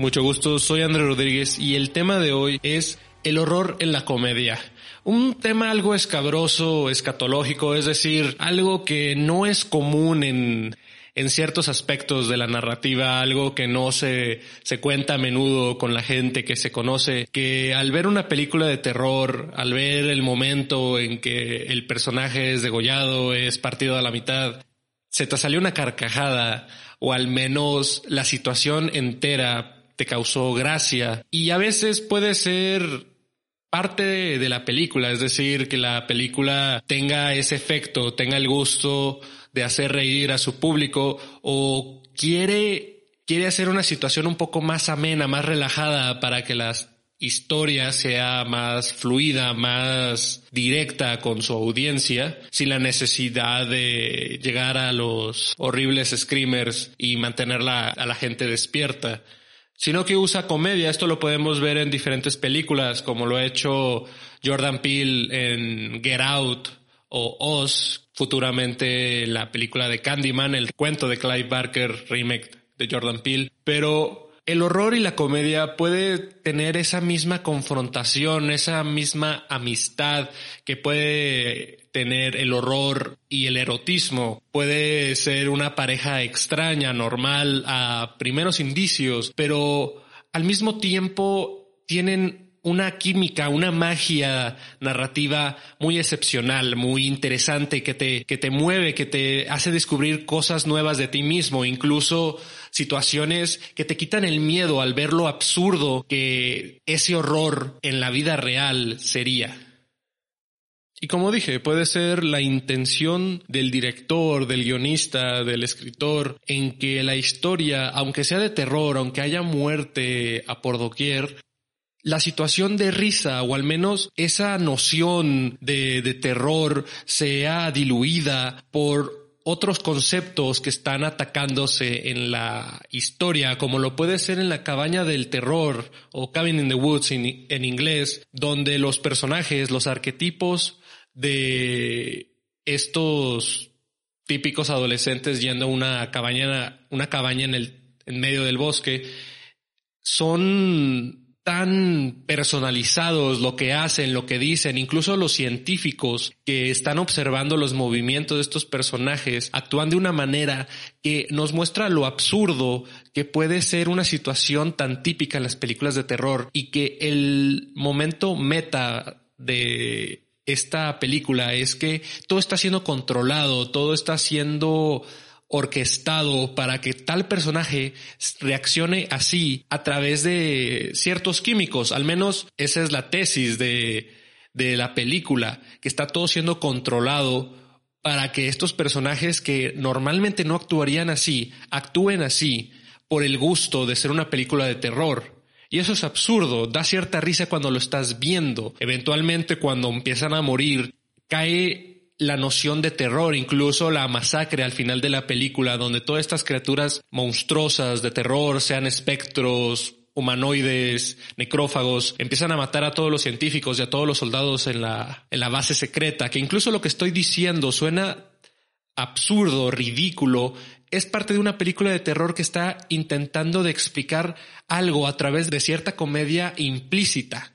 Mucho gusto, soy André Rodríguez y el tema de hoy es el horror en la comedia. Un tema algo escabroso, escatológico, es decir, algo que no es común en, en ciertos aspectos de la narrativa, algo que no se, se cuenta a menudo con la gente que se conoce, que al ver una película de terror, al ver el momento en que el personaje es degollado, es partido a la mitad, se te salió una carcajada o al menos la situación entera te causó gracia. Y a veces puede ser parte de, la película, es decir, que la película tenga ese efecto, tenga el gusto de hacer reír a su público o quiere, quiere hacer una situación un poco más amena, más relajada para que las historia sea más fluida, más directa con su audiencia, sin la necesidad de llegar a los horribles screamers y mantenerla a la gente despierta sino que usa comedia. Esto lo podemos ver en diferentes películas, como lo ha hecho Jordan Peele en Get Out o Oz, futuramente la película de Candyman, el cuento de Clive Barker, remake de Jordan Peele. Pero el horror y la comedia puede tener esa misma confrontación, esa misma amistad que puede tener el horror y el erotismo. Puede ser una pareja extraña, normal, a primeros indicios, pero al mismo tiempo tienen una química, una magia narrativa muy excepcional, muy interesante, que te, que te mueve, que te hace descubrir cosas nuevas de ti mismo, incluso situaciones que te quitan el miedo al ver lo absurdo que ese horror en la vida real sería. Y como dije, puede ser la intención del director, del guionista, del escritor, en que la historia, aunque sea de terror, aunque haya muerte a por doquier, la situación de risa o al menos esa noción de, de terror sea diluida por otros conceptos que están atacándose en la historia, como lo puede ser en la cabaña del terror o Cabin in the Woods en, en, inglés, donde los personajes, los arquetipos de estos típicos adolescentes yendo a una cabaña, una cabaña en el en medio del bosque, son tan personalizados lo que hacen, lo que dicen, incluso los científicos que están observando los movimientos de estos personajes actúan de una manera que nos muestra lo absurdo que puede ser una situación tan típica en las películas de terror y que el momento meta de esta película es que todo está siendo controlado, todo está siendo orquestado para que tal personaje reaccione así a través de ciertos químicos. Al menos esa es la tesis de, de la película, que está todo siendo controlado para que estos personajes que normalmente no actuarían así, actúen así por el gusto de ser una película de terror. Y eso es absurdo, da cierta risa cuando lo estás viendo. Eventualmente cuando empiezan a morir, cae la noción de terror, incluso la masacre al final de la película, donde todas estas criaturas monstruosas de terror, sean espectros, humanoides, necrófagos, empiezan a matar a todos los científicos y a todos los soldados en la, en la base secreta, que incluso lo que estoy diciendo suena absurdo, ridículo, es parte de una película de terror que está intentando de explicar algo a través de cierta comedia implícita,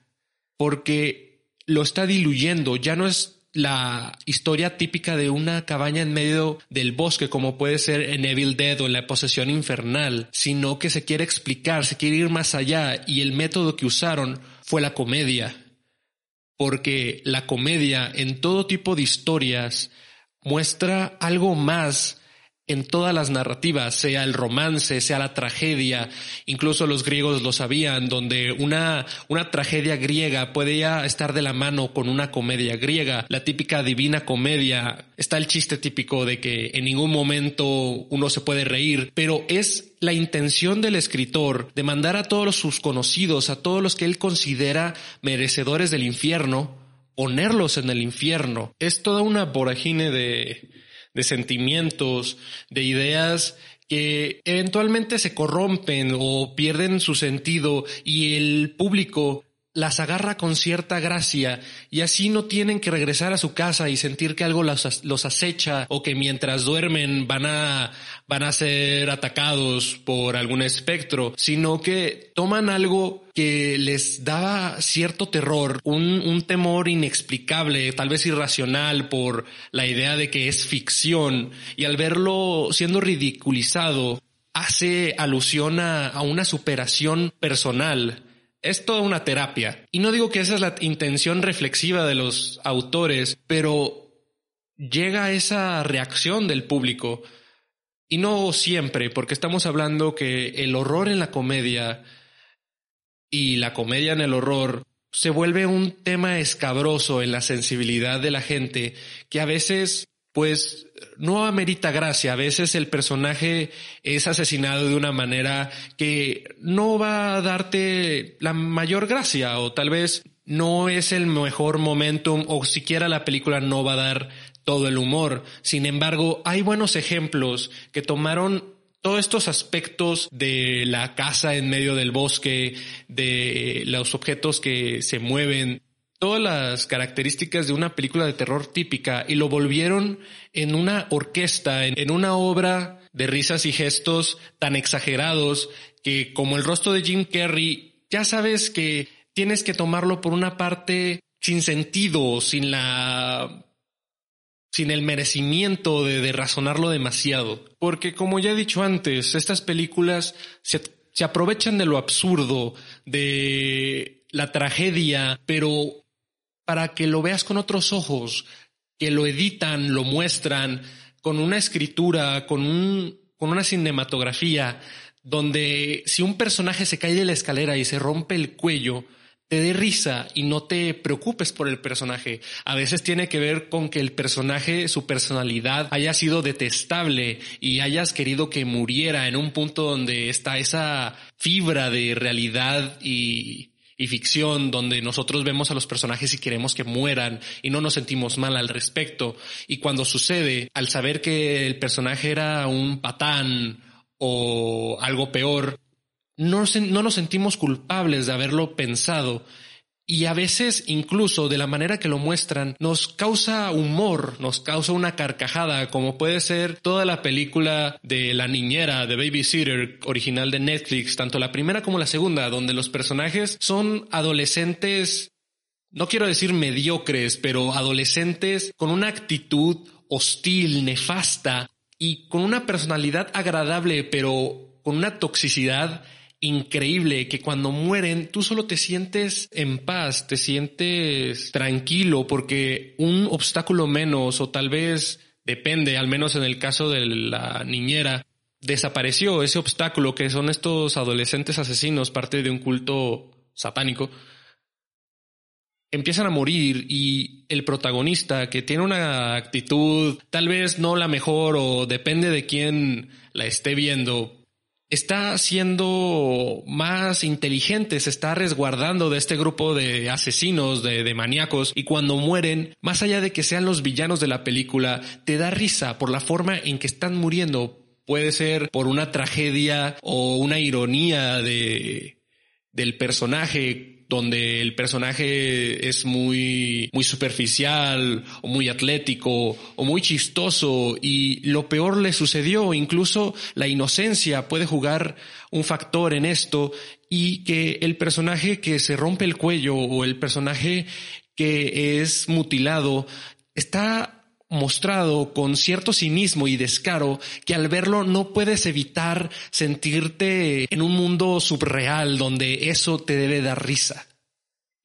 porque lo está diluyendo, ya no es la historia típica de una cabaña en medio del bosque, como puede ser en Evil Dead o en la posesión infernal, sino que se quiere explicar, se quiere ir más allá y el método que usaron fue la comedia. Porque la comedia en todo tipo de historias muestra algo más en todas las narrativas, sea el romance, sea la tragedia, incluso los griegos lo sabían, donde una, una tragedia griega podía estar de la mano con una comedia griega, la típica divina comedia, está el chiste típico de que en ningún momento uno se puede reír, pero es la intención del escritor de mandar a todos sus conocidos, a todos los que él considera merecedores del infierno, ponerlos en el infierno. Es toda una vorágine de, de sentimientos, de ideas que eventualmente se corrompen o pierden su sentido y el público las agarra con cierta gracia y así no tienen que regresar a su casa y sentir que algo los, acecha o que mientras duermen van a, van a ser atacados por algún espectro, sino que toman algo que les daba cierto terror, un, un temor inexplicable, tal vez irracional por la idea de que es ficción. Y al verlo siendo ridiculizado hace alusión a, a una superación personal es toda una terapia. Y no digo que esa es la intención reflexiva de los autores, pero llega esa reacción del público. Y no siempre, porque estamos hablando que el horror en la comedia y la comedia en el horror se vuelve un tema escabroso en la sensibilidad de la gente que a veces pues no amerita gracia. A veces el personaje es asesinado de una manera que no va a darte la mayor gracia o tal vez no es el mejor momentum o siquiera la película no va a dar todo el humor. Sin embargo, hay buenos ejemplos que tomaron todos estos aspectos de la casa en medio del bosque, de los objetos que se mueven, todas las características de una película de terror típica y lo volvieron en una orquesta, en, una obra de risas y gestos tan exagerados que como el rostro de Jim Carrey, ya sabes que tienes que tomarlo por una parte sin sentido, sin la sin el merecimiento de, de razonarlo demasiado. Porque como ya he dicho antes, estas películas se, se aprovechan de lo absurdo, de la tragedia, pero para que lo veas con otros ojos, que lo editan, lo muestran con una escritura, con, un, con una cinematografía, donde si un personaje se cae de la escalera y se rompe el cuello, te dé risa y no te preocupes por el personaje. A veces tiene que ver con que el personaje, su personalidad haya sido detestable y hayas querido que muriera en un punto donde está esa fibra de realidad y y ficción donde nosotros vemos a los personajes y queremos que mueran y no nos sentimos mal al respecto. Y cuando sucede, al saber que el personaje era un patán o algo peor, no, no nos sentimos culpables de haberlo pensado y a veces incluso de la manera que lo muestran nos causa humor, nos causa una carcajada, como puede ser toda la película de La Niñera de Babysitter original de Netflix, tanto la primera como la segunda, donde los personajes son adolescentes, no quiero decir mediocres, pero adolescentes con una actitud hostil, nefasta y con una personalidad agradable, pero con una toxicidad increíble que cuando mueren tú solo te sientes en paz, te sientes tranquilo porque un obstáculo menos o tal vez depende, al menos en el caso de la niñera, desapareció ese obstáculo que son estos adolescentes asesinos, parte de un culto satánico, empiezan a morir y el protagonista que tiene una actitud tal vez no la mejor o depende de quién la esté viendo, está siendo más inteligente, se está resguardando de este grupo de asesinos, de, de maníacos, y cuando mueren, más allá de que sean los villanos de la película, te da risa por la forma en que están muriendo. Puede ser por una tragedia o una ironía de, del personaje donde el personaje es muy, muy superficial o muy atlético o muy chistoso y lo peor le sucedió, incluso la inocencia puede jugar un factor en esto y que el personaje que se rompe el cuello o el personaje que es mutilado está mostrado con cierto cinismo y descaro que al verlo no puedes evitar sentirte en un mundo subreal donde eso te debe dar risa.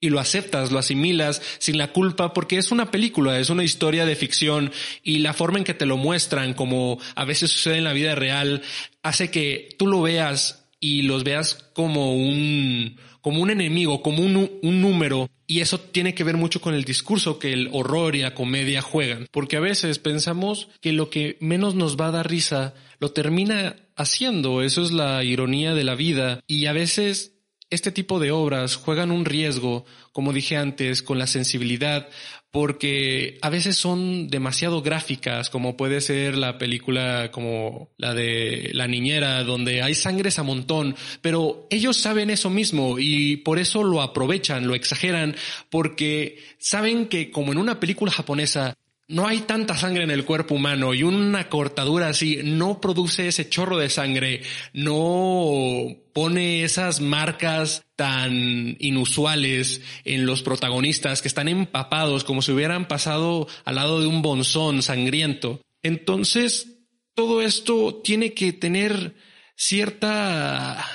y lo aceptas, lo asimilas sin la culpa porque es una película, es una historia de ficción y la forma en que te lo muestran, como a veces sucede en la vida real, hace que tú lo veas y los veas como un, como un enemigo, como un, un número. Y eso tiene que ver mucho con el discurso que el horror y la comedia juegan. Porque a veces pensamos que lo que menos nos va a dar risa lo termina haciendo. Eso es la ironía de la vida. Y a veces este tipo de obras juegan un riesgo, como dije antes, con la sensibilidad, porque a veces son demasiado gráficas, como puede ser la película como la de La Niñera, donde hay sangres a montón, pero ellos saben eso mismo y por eso lo aprovechan, lo exageran, porque saben que como en una película japonesa no hay tanta sangre en el cuerpo humano y una cortadura así no produce ese chorro de sangre, no pone esas marcas tan inusuales en los protagonistas que están empapados como si hubieran pasado al lado de un bonzón sangriento. Entonces, todo esto tiene que tener cierta,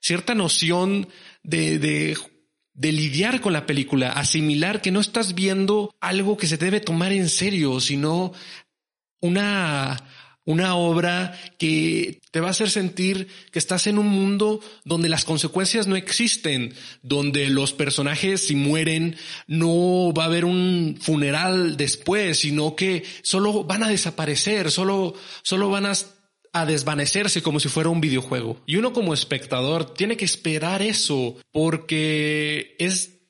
cierta noción de, de de lidiar con la película, asimilar que no estás viendo algo que se debe tomar en serio, sino una, una obra que te va a hacer sentir que estás en un mundo donde las consecuencias no existen, donde los personajes si mueren no va a haber un funeral después, sino que solo van a desaparecer, solo, solo van a a desvanecerse como si fuera un videojuego. Y uno como espectador tiene que esperar eso porque es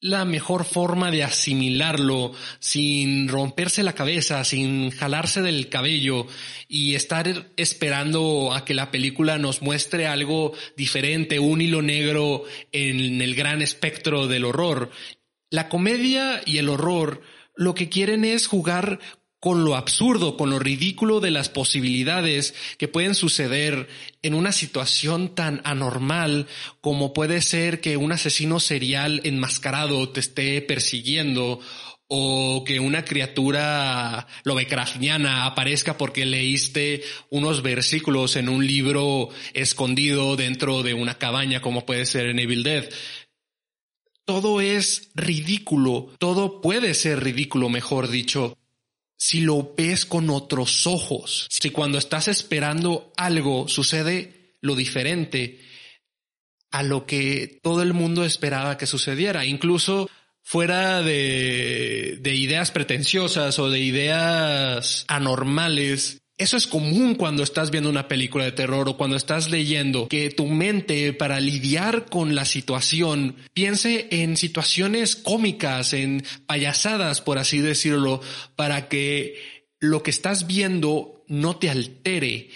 la mejor forma de asimilarlo sin romperse la cabeza, sin jalarse del cabello y estar esperando a que la película nos muestre algo diferente, un hilo negro en el gran espectro del horror. La comedia y el horror lo que quieren es jugar con lo absurdo, con lo ridículo de las posibilidades que pueden suceder en una situación tan anormal como puede ser que un asesino serial enmascarado te esté persiguiendo o que una criatura lovecraftiana aparezca porque leíste unos versículos en un libro escondido dentro de una cabaña como puede ser en Evil Dead. Todo es ridículo, todo puede ser ridículo, mejor dicho, si lo ves con otros ojos, si cuando estás esperando algo sucede lo diferente a lo que todo el mundo esperaba que sucediera, incluso fuera de, de ideas pretenciosas o de ideas anormales, eso es común cuando estás viendo una película de terror o cuando estás leyendo, que tu mente para lidiar con la situación piense en situaciones cómicas, en payasadas, por así decirlo, para que lo que estás viendo no te altere.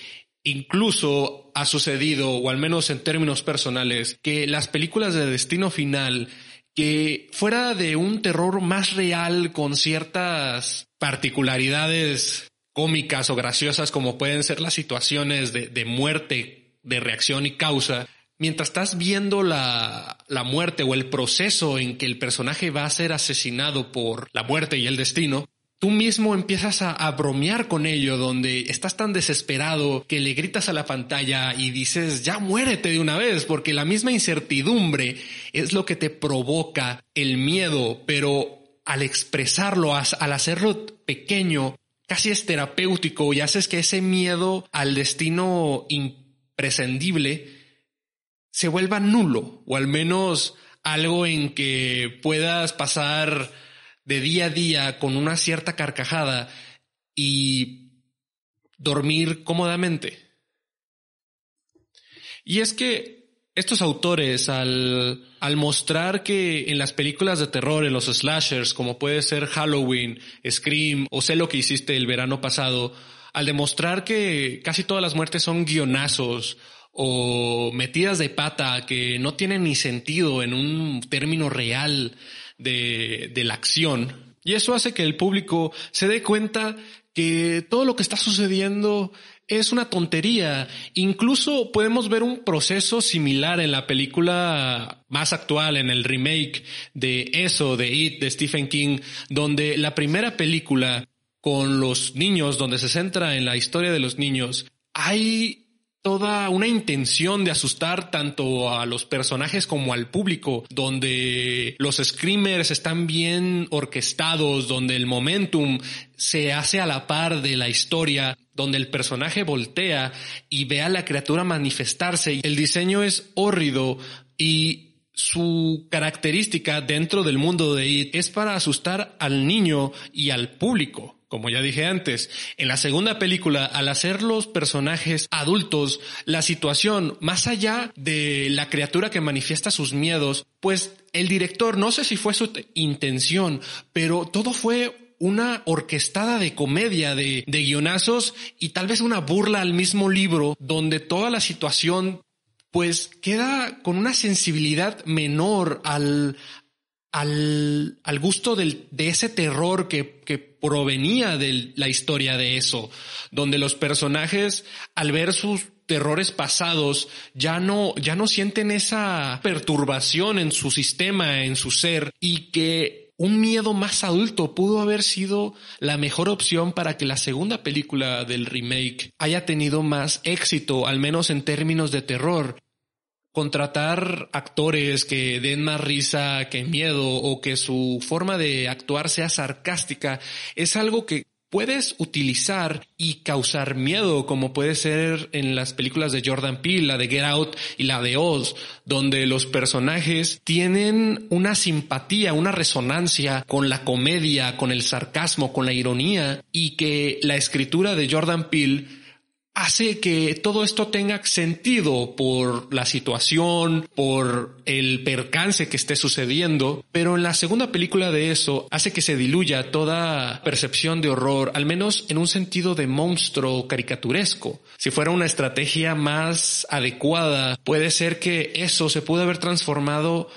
Incluso ha sucedido, o al menos en términos personales, que las películas de destino final que fuera de un terror más real con ciertas particularidades cómicas o graciosas como pueden ser las situaciones de, de muerte, de reacción y causa, mientras estás viendo la, la, muerte o el proceso en que el personaje va a ser asesinado por la muerte y el destino, tú mismo empiezas a, a, bromear con ello, donde estás tan desesperado que le gritas a la pantalla y dices, ya muérete de una vez, porque la misma incertidumbre es lo que te provoca el miedo, pero al expresarlo, al hacerlo pequeño, casi es terapéutico y haces que ese miedo al destino imprescindible se vuelva nulo o al menos algo en que puedas pasar de día a día con una cierta carcajada y dormir cómodamente. Y es que estos autores al, al mostrar que en las películas de terror, en los slashers, como puede ser Halloween, Scream o sé lo que hiciste el verano pasado, al demostrar que casi todas las muertes son guionazos o metidas de pata que no tienen ni sentido en un término real de, de la acción. Y eso hace que el público se dé cuenta que todo lo que está sucediendo es una tontería. Incluso podemos ver un proceso similar en la película más actual, en el remake de eso, de It, de Stephen King, donde la primera película con los niños, donde se centra en la historia de los niños, hay toda una intención de asustar tanto a los personajes como al público, donde los screamers están bien orquestados, donde el momentum se hace a la par de la historia, donde el personaje voltea y ve a la criatura manifestarse. El diseño es hórrido y su característica dentro del mundo de It es para asustar al niño y al público. Como ya dije antes, en la segunda película, al hacer los personajes adultos, la situación, más allá de la criatura que manifiesta sus miedos, pues el director, no sé si fue su intención, pero todo fue una orquestada de comedia, de, de guionazos y tal vez una burla al mismo libro, donde toda la situación pues queda con una sensibilidad menor al, al, al gusto del, de ese terror que, que provenía de la historia de eso, donde los personajes al ver sus terrores pasados ya no, ya no sienten esa perturbación en su sistema, en su ser y que un miedo más adulto pudo haber sido la mejor opción para que la segunda película del remake haya tenido más éxito, al menos en términos de terror contratar actores que den más risa que miedo o que su forma de actuar sea sarcástica es algo que puedes utilizar y causar miedo, como puede ser en las películas de Jordan Peele, la de Get Out y la de Oz, donde los personajes tienen una simpatía, una resonancia con la comedia, con el sarcasmo, con la ironía, y que la escritura de Jordan Peele hace que todo esto tenga sentido por la situación, por el percance que esté sucediendo, pero en la segunda película de eso hace que se diluya toda percepción de horror, al menos en un sentido de monstruo caricaturesco. Si fuera una estrategia más adecuada, puede ser que eso se pudo haber transformado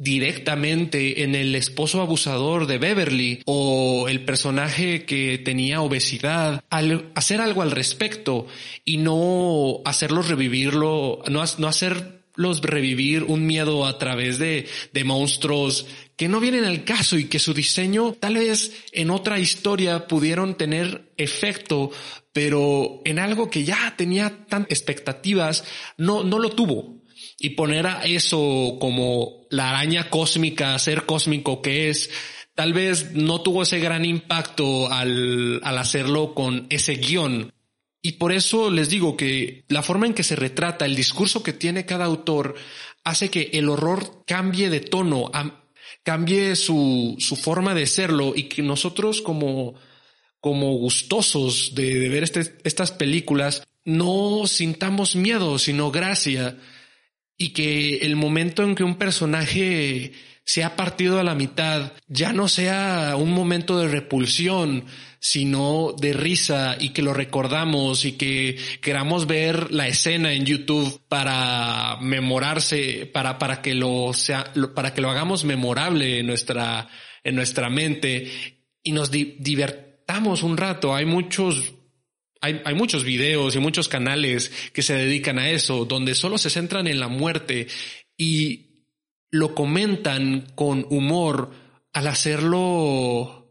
directamente en el esposo abusador de Beverly o el personaje que tenía obesidad, al hacer algo al respecto y no hacerlos revivirlo, no, no hacerlos revivir un miedo a través de, de monstruos que no vienen al caso y que su diseño tal vez en otra historia pudieron tener efecto, pero en algo que ya tenía tantas expectativas, no, no lo tuvo y poner a eso como la araña cósmica, ser cósmico que es, tal vez no tuvo ese gran impacto al, al hacerlo con ese guion. Y por eso les digo que la forma en que se retrata, el discurso que tiene cada autor, hace que el horror cambie de tono, cambie su, su forma de serlo y que nosotros como, como gustosos de, ver este, estas películas no sintamos miedo, sino gracia y que el momento en que un personaje se ha partido a la mitad ya no sea un momento de repulsión, sino de risa y que lo recordamos y que queramos ver la escena en YouTube para memorarse, para, para que lo sea, para que lo hagamos memorable en nuestra, en nuestra mente y nos divertamos un rato. Hay muchos hay, muchos videos y muchos canales que se dedican a eso, donde solo se centran en la muerte y lo comentan con humor al hacerlo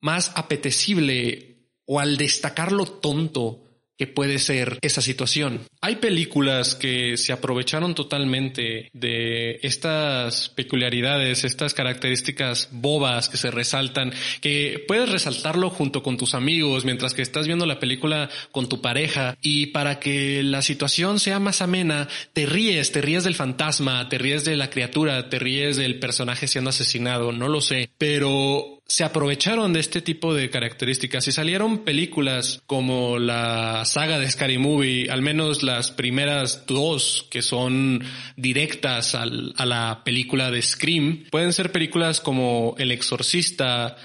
más apetecible o al destacarlo tonto que puede ser esa situación. Hay películas que se aprovecharon totalmente de estas peculiaridades, estas características bobas que se resaltan, que puedes resaltarlo junto con tus amigos mientras que estás viendo la película con tu pareja y para que la situación sea más amena, te ríes, te ríes del fantasma, te ríes de la criatura, te ríes del personaje siendo asesinado, no lo sé, pero se aprovecharon de este tipo de características y salieron películas como la saga de Scary Movie, al menos las primeras dos que son directas a la película de Scream. Pueden ser películas como El Exorcista,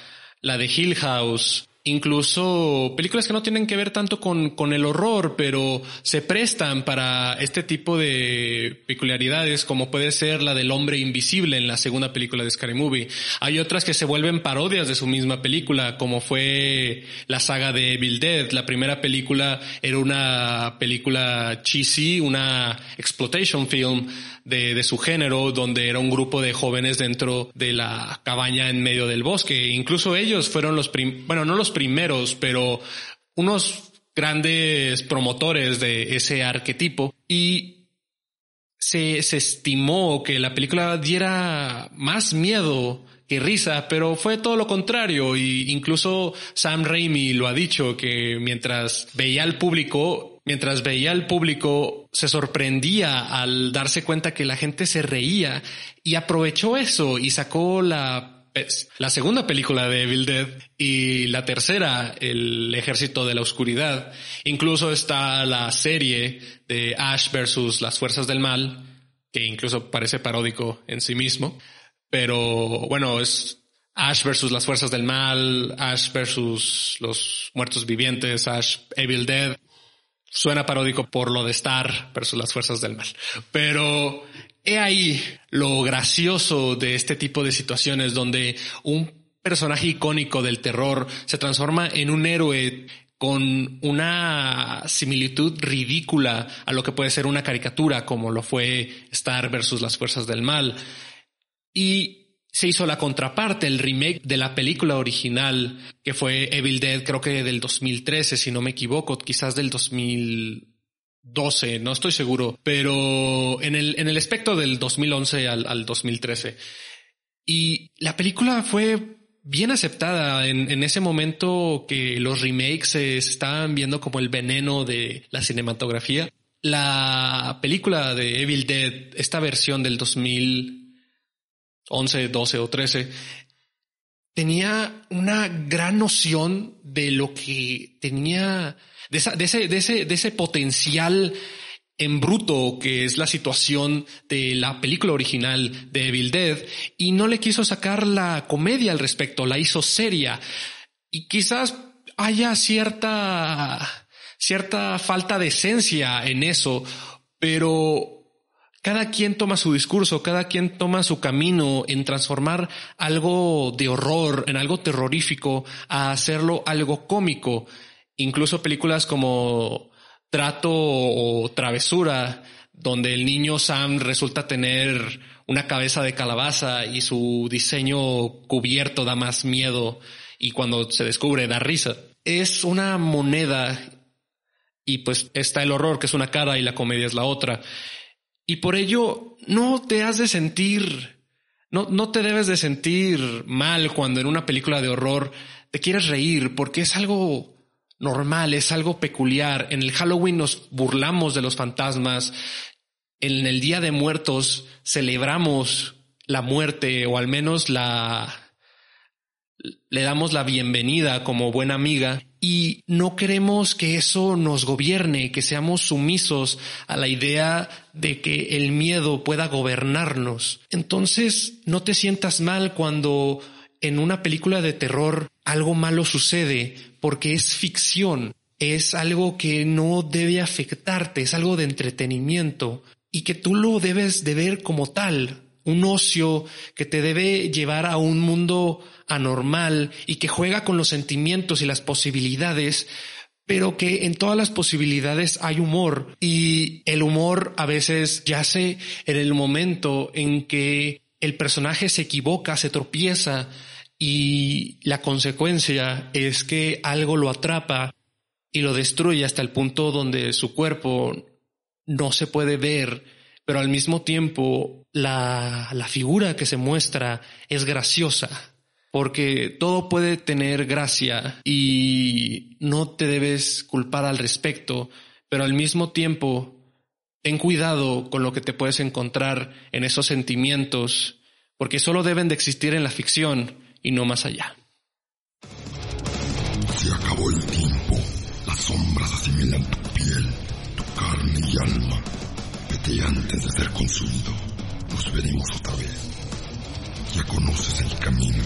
la de Hill House, incluso películas que no tienen que ver tanto con, con el horror, pero se prestan para este tipo de peculiaridades, como puede ser la del hombre invisible en la segunda película de Scary Movie. Hay otras que se vuelven parodias de su misma película, como fue la saga de Evil Dead. La primera película era una película cheesy, una exploitation film de, de su género, donde era un grupo de jóvenes dentro de la cabaña en medio del bosque. Incluso ellos fueron los, prim bueno, no los primeros, pero unos grandes promotores de ese arquetipo y se, se estimó que la película diera más miedo que risa, pero fue todo lo contrario y incluso Sam Raimi lo ha dicho que mientras veía al público, mientras veía al público se sorprendía al darse cuenta que la gente se reía y aprovechó eso y sacó la la segunda película de Evil Dead y la tercera, El Ejército de la Oscuridad. Incluso está la serie de Ash versus las Fuerzas del Mal, que incluso parece paródico en sí mismo. Pero bueno, es Ash versus las fuerzas del mal, Ash versus los muertos vivientes, Ash Evil Dead. Suena paródico por lo de Star versus las fuerzas del mal. Pero he ahí lo gracioso de este tipo de situaciones donde un personaje icónico del terror se transforma en un héroe con una similitud ridícula a lo que puede ser una caricatura como lo fue Star versus las fuerzas del mal. Y se hizo la contraparte, el remake de la película original, que fue Evil Dead, creo que del 2013, si no me equivoco, quizás del 2012, no estoy seguro, pero en el, en el espectro del 2011 al, al 2013. Y la película fue bien aceptada en, en, ese momento que los remakes se estaban viendo como el veneno de la cinematografía. La película de Evil Dead, esta versión del 2000 11, 12 o 13, tenía una gran noción de lo que tenía, de, ese, de, ese, de ese potencial en bruto que es la situación de la película original de Evil Dead y no le quiso sacar la comedia al respecto, la hizo seria. Y quizás haya cierta, cierta falta de esencia en eso, pero cada quien toma su discurso, cada quien toma su camino en transformar algo de horror, en algo terrorífico, a hacerlo algo cómico. Incluso películas como Trato o Travesura, donde el niño Sam resulta tener una cabeza de calabaza y su diseño cubierto da más miedo y cuando se descubre da risa. Es una moneda y pues está el horror que es una cara y la comedia es la otra. Y por ello no te has de sentir, no, no te debes de sentir mal cuando en una película de horror te quieres reír porque es algo normal, es algo peculiar. En el Halloween nos burlamos de los fantasmas. En el Día de Muertos celebramos la muerte o al menos la le damos la bienvenida como buena amiga y no queremos que eso nos gobierne, que seamos sumisos a la idea de que el miedo pueda gobernarnos. Entonces, no te sientas mal cuando en una película de terror algo malo sucede, porque es ficción, es algo que no debe afectarte, es algo de entretenimiento y que tú lo debes de ver como tal, un ocio que te debe llevar a un mundo anormal y que juega con los sentimientos y las posibilidades, pero que en todas las posibilidades hay humor. Y el humor a veces yace en el momento en que el personaje se equivoca, se tropieza y la consecuencia es que algo lo atrapa y lo destruye hasta el punto donde su cuerpo no se puede ver pero al mismo tiempo la, la figura que se muestra es graciosa, porque todo puede tener gracia y no te debes culpar al respecto, pero al mismo tiempo ten cuidado con lo que te puedes encontrar en esos sentimientos, porque solo deben de existir en la ficción y no más allá. Se acabó el tiempo, las sombras asimilan tu piel, tu carne y alma y antes de ser consumido, nos veremos otra vez. Ya conoces el camino.